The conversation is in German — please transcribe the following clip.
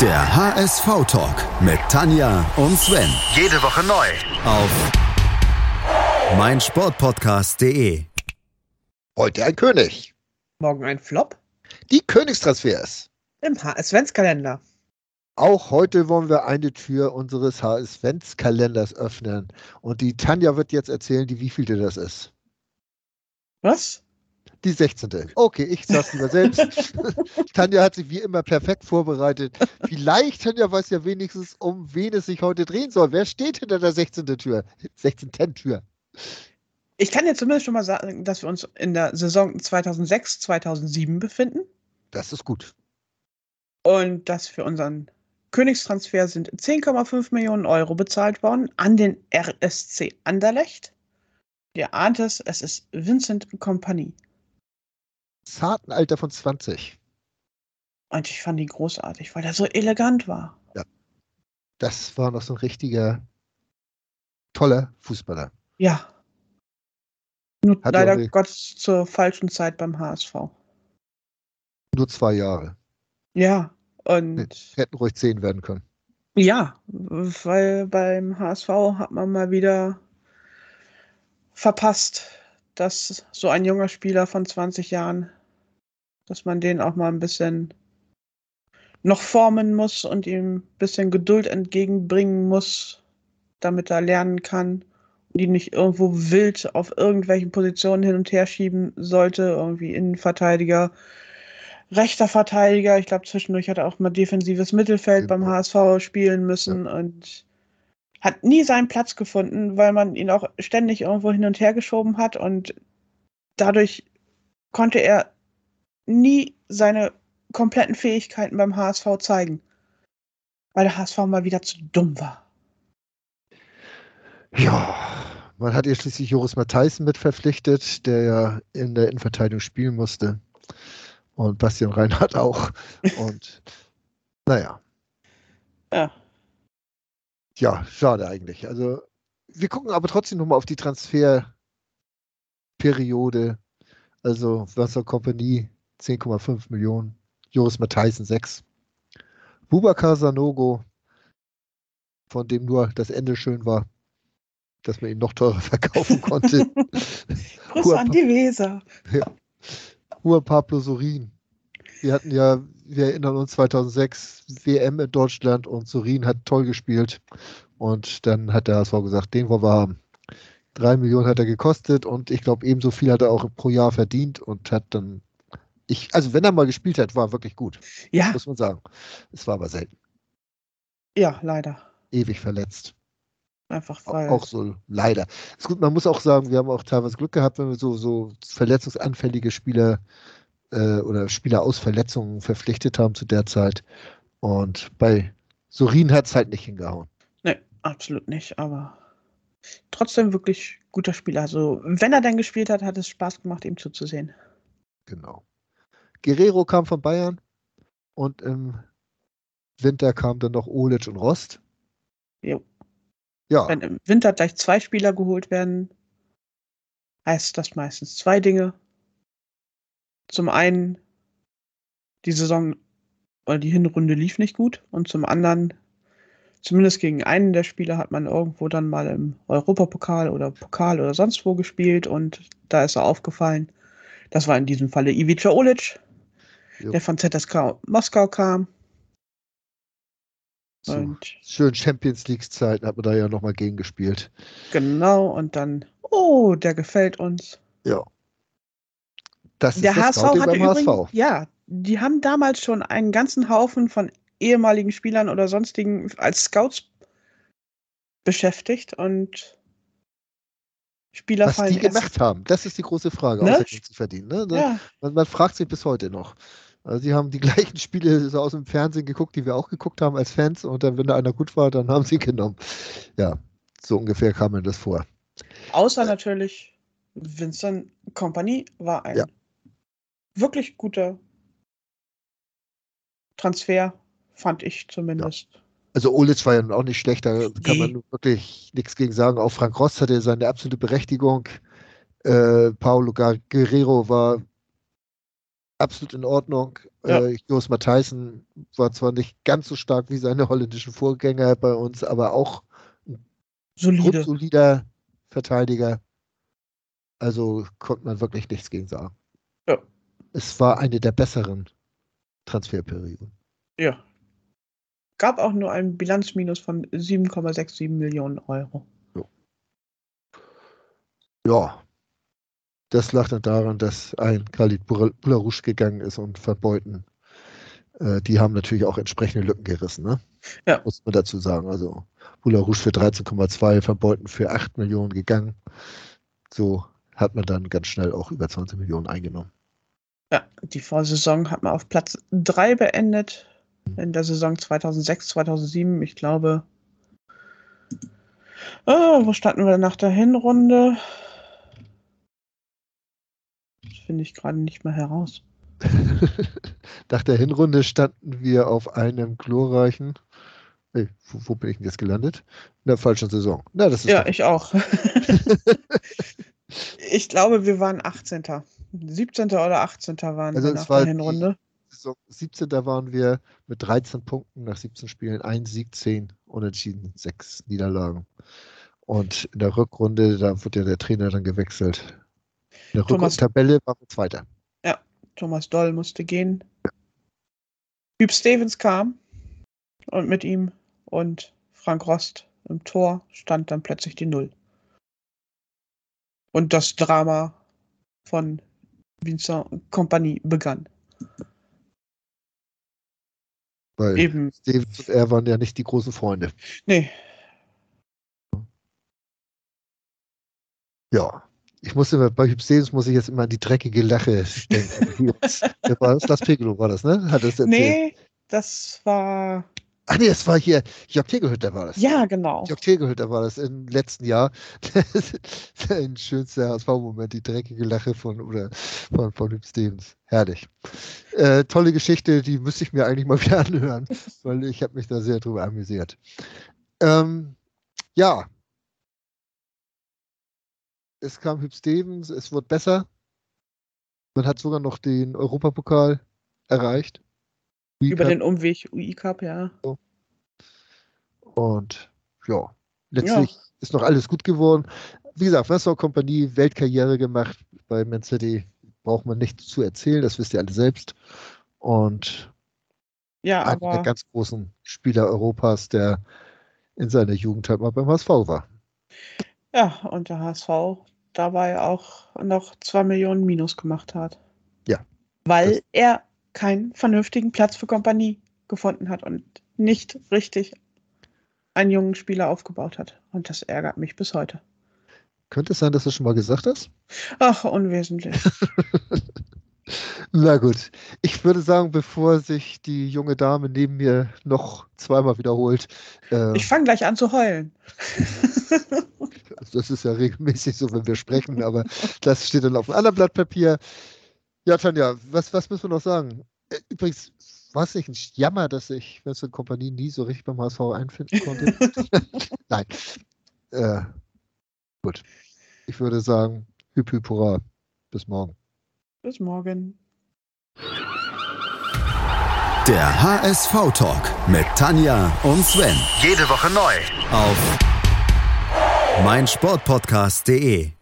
Der HSV-Talk mit Tanja und Sven. Jede Woche neu. Auf meinsportpodcast.de. Heute ein König. Morgen ein Flop Die Königstransfers. im HS-Kalender. Auch heute wollen wir eine Tür unseres HS-Kalenders öffnen. Und die Tanja wird jetzt erzählen, die wievielte das ist. Was? Die 16. Okay, ich sag's lieber selbst. Tanja hat sich wie immer perfekt vorbereitet. Vielleicht, Tanja weiß ja wenigstens, um wen es sich heute drehen soll. Wer steht hinter der 16. Tür? 16. Tür. Ich kann dir zumindest schon mal sagen, dass wir uns in der Saison 2006, 2007 befinden Das ist gut. und dass für unseren Königstransfer sind 10,5 Millionen Euro bezahlt worden an den RSC Anderlecht. Ihr ahnt es, es ist Vincent Company. Zarten Alter von 20. Und ich fand ihn großartig, weil er so elegant war. Das war noch so ein richtiger toller Fußballer. Ja. Nur Hat leider die- Gottes zur falschen Zeit beim HSV. Nur zwei Jahre. Ja, und Hätten ruhig zehn werden können. Ja, weil beim HSV hat man mal wieder verpasst, dass so ein junger Spieler von 20 Jahren, dass man den auch mal ein bisschen noch formen muss und ihm ein bisschen Geduld entgegenbringen muss, damit er lernen kann und ihn nicht irgendwo wild auf irgendwelchen Positionen hin und her schieben sollte, irgendwie Innenverteidiger, rechter Verteidiger. Ich glaube, zwischendurch hat er auch mal defensives Mittelfeld beim Genau. HSV spielen müssen und hat nie seinen Platz gefunden, weil man ihn auch ständig irgendwo hin und her geschoben hat und dadurch konnte er nie seine kompletten Fähigkeiten beim HSV zeigen, weil der HSV mal wieder zu dumm war. Ja, man hat ja schließlich Joris Matthijssen mit verpflichtet, der ja in der Innenverteidigung spielen musste. Und Bastian Reinhardt auch. Und naja, Ja, ja, schade eigentlich. Also, wir gucken aber trotzdem nochmal auf die Transferperiode. Also, Wasser Company 10,5 Millionen, Joris Matthijssen 6. Bubakar Sanogo, von dem nur das Ende schön war, dass man ihn noch teurer verkaufen konnte. Grüße an die Weser. Juan Pablo Sorin. Wir hatten ja, wir erinnern uns 2006 WM in Deutschland und Sorin hat toll gespielt. Und dann hat der HSV gesagt, den wollen wir haben. Drei Millionen hat er gekostet und ich glaube, ebenso viel hat er auch pro Jahr verdient und hat dann, ich, also wenn er mal gespielt hat, war er wirklich gut, Ja, muss man sagen. Es war aber selten. ja, leider. Ewig verletzt. Einfach weil. Auch so leider. Ist gut, man muss auch sagen, wir haben auch teilweise Glück gehabt, wenn wir so, so verletzungsanfällige Spieler äh, oder Spieler aus Verletzungen verpflichtet haben zu der Zeit. Und bei Sorin hat es halt nicht hingehauen. Nee, absolut nicht, aber trotzdem wirklich guter Spieler. Also, wenn er dann gespielt hat, hat es Spaß gemacht, ihm zuzusehen. Genau. Guerrero kam von Bayern und im Winter kam dann noch Olic und Rost. Jo. Ja, Wenn im Winter gleich zwei Spieler geholt werden, heißt das meistens zwei Dinge. Zum einen, die Saison oder die Hinrunde lief nicht gut und zum anderen, zumindest gegen einen der Spieler hat man irgendwo dann mal im Europapokal oder Pokal oder sonst wo gespielt und da ist er aufgefallen. Das war in diesem Falle Ivica Olic, Jo. der von ZSK Moskau kam. zu Und schönen Champions League-Zeiten hat man da ja nochmal gegen gespielt. genau, und dann, oh, der gefällt uns. Ja. Das Der ist das HSV Scouting hatte beim übrigens, HSV. ja, die haben damals schon einen ganzen Haufen von ehemaligen Spielern oder sonstigen als Scouts beschäftigt und Spieler Was die gemacht haben, das ist die große Frage, Ne? außer Geld zu verdienen. Ne? Da- Ja, Man, man fragt sich bis heute noch. Also sie haben die gleichen Spiele so aus dem Fernsehen geguckt, die wir auch geguckt haben als Fans und dann, wenn da einer gut war, dann haben sie ihn genommen. Ja, so ungefähr kam mir das vor. außer natürlich Vincent Company war ein Ja. wirklich guter Transfer, fand ich zumindest. Also Olic war ja auch nicht schlecht, da kann man wirklich nichts gegen sagen. Auch Frank Rost hatte seine absolute Berechtigung. Äh, Paulo Guerrero war absolut in Ordnung. Ja. Äh, Jos Matthijssen war zwar nicht ganz so stark wie seine holländischen Vorgänger bei uns, aber auch Solide. grundsolider Verteidiger. Also konnte man wirklich nichts gegen sagen. Ja. Es war eine der besseren Transferperioden. Ja. Gab auch nur ein Bilanzminus von 7,67 Millionen Euro. Ja. Das lag dann daran, dass ein Khalid Bularouche gegangen ist und Verbeuten. Äh, die haben natürlich auch entsprechende Lücken gerissen, ne? Ja. Muss man dazu sagen. Also Bularouche für 13,2, Verbeuten für 8 Millionen gegangen. So hat man dann ganz schnell auch über 20 Millionen eingenommen. Ja, die Vorsaison hat man auf Platz 3 beendet. In der Saison 2006, 2007, ich glaube. Ah, wo standen wir nach der Hinrunde? Finde ich gerade nicht mehr heraus. Nach der Hinrunde standen wir auf einem glorreichen. Hey, wo, wo bin ich denn jetzt gelandet? In der falschen Saison. Na, das ist Ja, ich auch. ich glaube, wir waren 18. 17. oder 18. waren Also wir nach war der Hinrunde. Saison 17. waren wir mit 13 Punkten nach 17 Spielen, ein Sieg, 10 Unentschieden, 6 Niederlagen. Und in der Rückrunde, da wurde ja der Trainer dann gewechselt. In der Thomas- Rückrundentabelle waren wir Zweiter. Thomas Doll musste gehen. Hüb Stevens kam und mit ihm und Frank Rost im Tor stand dann plötzlich die Null. Und das Drama von Vincent Compagnie begann. Weil Eben, Stevens und er waren ja nicht die großen Freunde. nee, Ja. Ich muss immer, bei Stevens muss ich jetzt immer an die dreckige Lache denken. Wer war das? Las Pegelo war das, ne? Hat das erzählt? nee, das war, Ach nee, es war hier, Jörg Tegelhütter war das. ja, genau. Jörg Tegelhütter war das im letzten Jahr. Ein schönster HSV-Moment, die dreckige Lache von, oder von, von Hüb Stevens. Herrlich. Äh, tolle Geschichte, die müsste ich mir eigentlich mal wieder anhören, weil ich habe mich da sehr drüber amüsiert. Ähm, ja. Es kam Hüb Stevens, es wurde besser. Man hat sogar noch den Europapokal erreicht. Über Cup. den Umweg UI Cup, ja. Und ja, letztlich ist noch alles gut geworden. Wie gesagt, Wasser Kompanie, Weltkarriere gemacht. Bei Man City braucht man nichts zu erzählen, das wisst ihr alle selbst. Und Ja, einer der ganz großen Spieler Europas, der in seiner Jugend halt mal beim HSV war. ja, und der HSV dabei auch noch zwei Millionen Minus gemacht hat. Ja. Weil er keinen vernünftigen Platz für Kompanie gefunden hat und nicht richtig einen jungen Spieler aufgebaut hat. Und das ärgert mich bis heute. Könnte es sein, dass du schon mal gesagt hast? Ach, unwesentlich. Na gut. Ich würde sagen, bevor sich die junge Dame neben mir noch zweimal wiederholt, äh, Ich fange gleich an zu heulen. Das ist ja regelmäßig so, wenn wir sprechen, aber das steht dann auf einem anderen Blatt Papier. Ja, Tanja, was, was müssen wir noch sagen? Äh, Übrigens, war es nicht ein Jammer, dass ich Vincent Kompanie nie so richtig beim HSV einfinden konnte? Nein. Äh, gut. Ich würde sagen, hüp, hüp, hurra. Bis morgen. Bis morgen. Der HSV-Talk mit Tanja und Sven. Jede Woche neu. Auf meinsportpodcast.de.